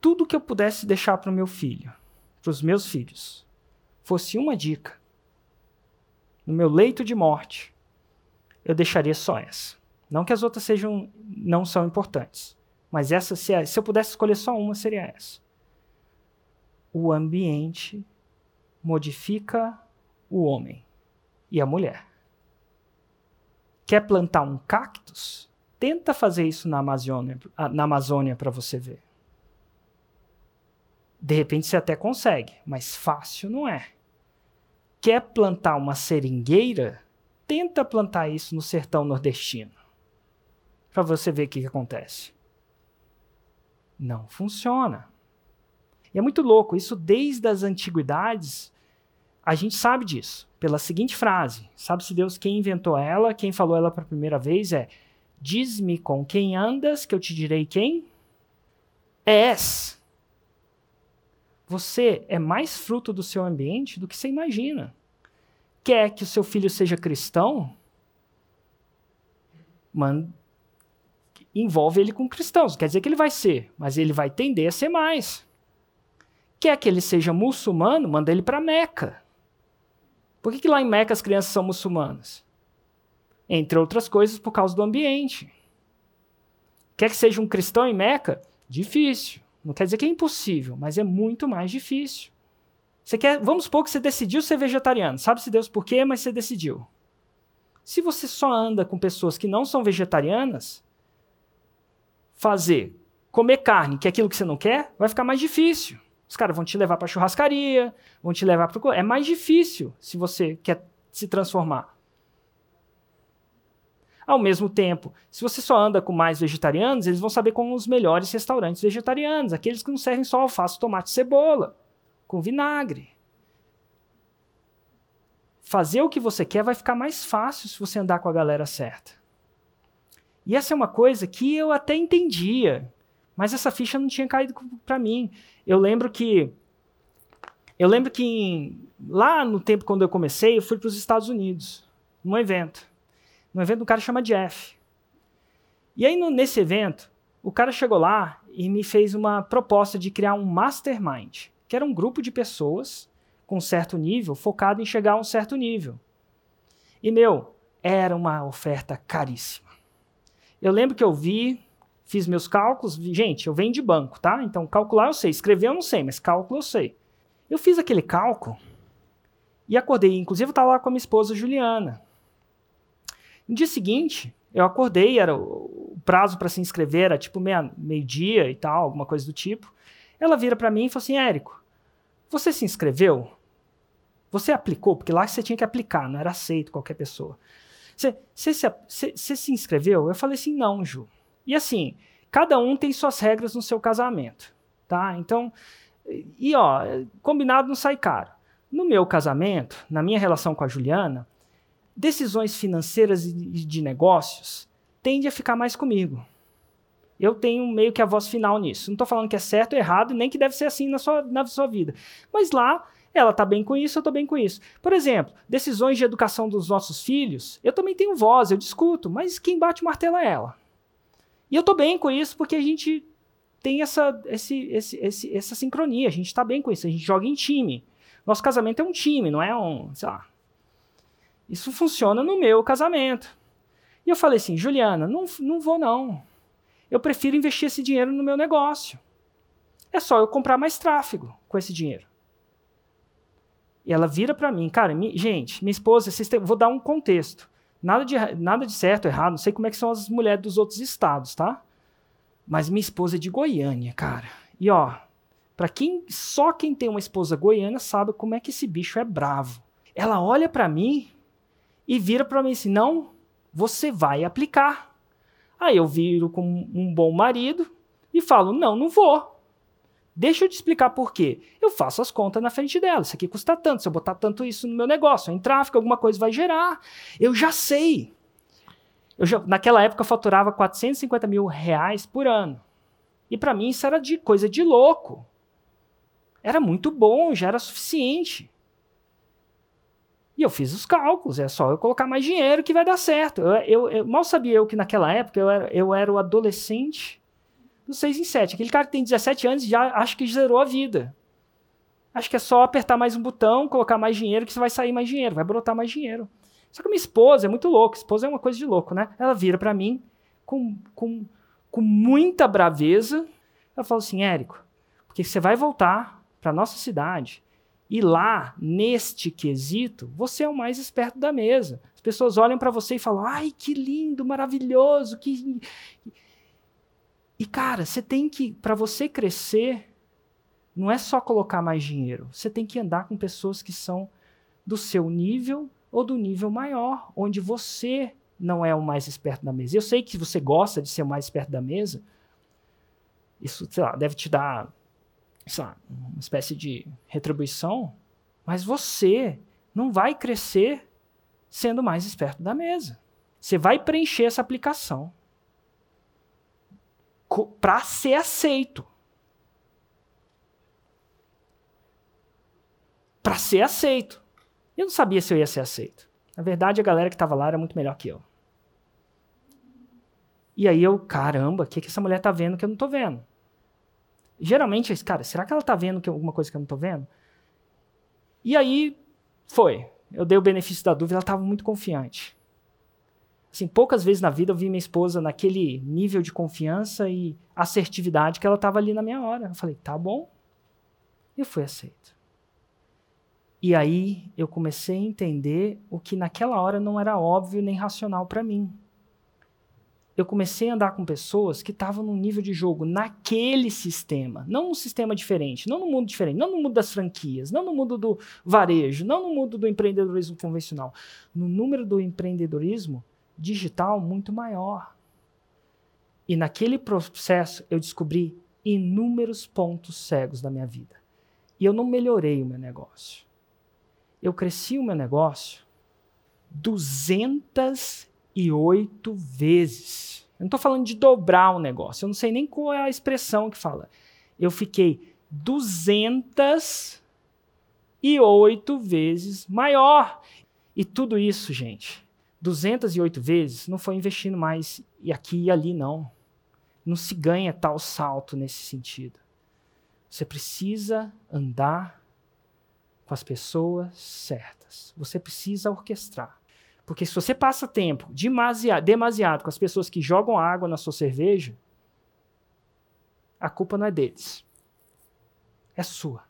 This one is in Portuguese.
tudo que eu pudesse deixar para o meu filho, para os meus filhos, fosse uma dica, no meu leito de morte, eu deixaria só essa. Não que as outras sejam, não são importantes, mas essa, se, é, se eu pudesse escolher só uma, seria essa. O ambiente modifica o homem e a mulher. Quer plantar um cactus? Tenta fazer isso na Amazônia, na Amazônia para você ver. De repente você até consegue, mas fácil não é. Quer plantar uma seringueira? Tenta plantar isso no sertão nordestino. Para você ver o que, que acontece. Não funciona. E é muito louco, isso desde as antiguidades, a gente sabe disso, pela seguinte frase: Sabe-se Deus quem inventou ela, quem falou ela para a primeira vez é: Diz-me com quem andas, que eu te direi quem és. Você é mais fruto do seu ambiente do que você imagina. Quer que o seu filho seja cristão? Man... Envolve ele com cristãos. Quer dizer que ele vai ser, mas ele vai tender a ser mais. Quer que ele seja muçulmano? Manda ele para Meca. Por que, que lá em Meca as crianças são muçulmanas? Entre outras coisas, por causa do ambiente. Quer que seja um cristão em Meca? Difícil. Não quer dizer que é impossível, mas é muito mais difícil. Você quer, vamos supor que você decidiu ser vegetariano. Sabe-se Deus por quê, mas você decidiu. Se você só anda com pessoas que não são vegetarianas, fazer comer carne, que é aquilo que você não quer, vai ficar mais difícil. Os caras vão te levar para churrascaria, vão te levar para é mais difícil se você quer se transformar. Ao mesmo tempo, se você só anda com mais vegetarianos, eles vão saber como os melhores restaurantes vegetarianos, aqueles que não servem só alface, tomate e cebola, com vinagre. Fazer o que você quer vai ficar mais fácil se você andar com a galera certa. E essa é uma coisa que eu até entendia, mas essa ficha não tinha caído para mim. Eu lembro que eu lembro que em, lá no tempo quando eu comecei, eu fui para os Estados Unidos, num evento num evento um cara chama Jeff. E aí, no, nesse evento, o cara chegou lá e me fez uma proposta de criar um mastermind, que era um grupo de pessoas com certo nível, focado em chegar a um certo nível. E, meu, era uma oferta caríssima. Eu lembro que eu vi, fiz meus cálculos, gente, eu venho de banco, tá? Então, calcular eu sei, escrever eu não sei, mas cálculo eu sei. Eu fiz aquele cálculo e acordei, inclusive eu estava lá com a minha esposa Juliana. No dia seguinte, eu acordei, era o prazo para se inscrever era tipo meio-dia meio e tal, alguma coisa do tipo. Ela vira para mim e falou assim: Érico, você se inscreveu? Você aplicou? Porque lá você tinha que aplicar, não era aceito qualquer pessoa. Você, você, se, você, você se inscreveu? Eu falei assim: não, Ju. E assim, cada um tem suas regras no seu casamento, tá? Então, e ó, combinado não sai caro. No meu casamento, na minha relação com a Juliana, decisões financeiras e de negócios tende a ficar mais comigo. Eu tenho meio que a voz final nisso. Não estou falando que é certo ou errado, nem que deve ser assim na sua, na sua vida. Mas lá, ela está bem com isso, eu estou bem com isso. Por exemplo, decisões de educação dos nossos filhos, eu também tenho voz, eu discuto, mas quem bate o martelo é ela. E eu estou bem com isso porque a gente tem essa, esse, esse, esse, essa sincronia, a gente está bem com isso, a gente joga em time. Nosso casamento é um time, não é um, sei lá, isso funciona no meu casamento. E eu falei assim, Juliana, não, não vou não. Eu prefiro investir esse dinheiro no meu negócio. É só eu comprar mais tráfego com esse dinheiro. E ela vira para mim, cara, mi, gente, minha esposa, vocês têm, vou dar um contexto. Nada de, nada de certo, errado, não sei como é que são as mulheres dos outros estados, tá? Mas minha esposa é de Goiânia, cara. E ó, para quem só quem tem uma esposa goiana sabe como é que esse bicho é bravo. Ela olha para mim e vira para mim assim: não, você vai aplicar. Aí eu viro com um bom marido e falo: não, não vou. Deixa eu te explicar por quê. Eu faço as contas na frente dela. Isso aqui custa tanto. Se eu botar tanto isso no meu negócio, em tráfego, alguma coisa vai gerar. Eu já sei. Eu já, naquela época eu faturava 450 mil reais por ano. E para mim isso era de coisa de louco. Era muito bom, já era suficiente. E eu fiz os cálculos, é só eu colocar mais dinheiro que vai dar certo. Eu, eu, eu mal sabia eu que naquela época eu era, eu era o adolescente do 6 em 7. Aquele cara que tem 17 anos já acha que zerou a vida. Acho que é só apertar mais um botão, colocar mais dinheiro, que você vai sair mais dinheiro, vai brotar mais dinheiro. Só que minha esposa é muito louca. Esposa é uma coisa de louco, né? Ela vira para mim com, com, com muita braveza. Ela fala assim: Érico, porque você vai voltar para nossa cidade e lá, neste quesito, você é o mais esperto da mesa. As pessoas olham para você e falam: ai, que lindo, maravilhoso, que. E cara, você tem que, para você crescer, não é só colocar mais dinheiro. Você tem que andar com pessoas que são do seu nível ou do nível maior, onde você não é o mais esperto da mesa. Eu sei que você gosta de ser o mais esperto da mesa. Isso, sei lá, deve te dar sei lá, uma espécie de retribuição, mas você não vai crescer sendo mais esperto da mesa. Você vai preencher essa aplicação para ser aceito. Para ser aceito. Eu não sabia se eu ia ser aceito. Na verdade, a galera que estava lá era muito melhor que eu. E aí eu, caramba, o que, que essa mulher tá vendo que eu não tô vendo? Geralmente, cara, será que ela tá vendo que alguma coisa que eu não tô vendo? E aí foi. Eu dei o benefício da dúvida, ela estava muito confiante. Assim, poucas vezes na vida eu vi minha esposa naquele nível de confiança e assertividade que ela estava ali na minha hora. Eu falei, tá bom. E eu fui aceito. E aí eu comecei a entender o que naquela hora não era óbvio nem racional para mim eu comecei a andar com pessoas que estavam num nível de jogo naquele sistema, não num sistema diferente, não no mundo diferente, não no mundo das franquias, não no mundo do varejo, não no mundo do empreendedorismo convencional, no número do empreendedorismo digital muito maior. E naquele processo eu descobri inúmeros pontos cegos da minha vida. E eu não melhorei o meu negócio. Eu cresci o meu negócio 208 vezes. Eu não estou falando de dobrar o negócio. Eu não sei nem qual é a expressão que fala. Eu fiquei 208 vezes maior. E tudo isso, gente, 208 vezes, não foi investindo mais e aqui e ali, não. Não se ganha tal salto nesse sentido. Você precisa andar com as pessoas certas. Você precisa orquestrar. Porque se você passa tempo demasiado, demasiado com as pessoas que jogam água na sua cerveja, a culpa não é deles. É sua.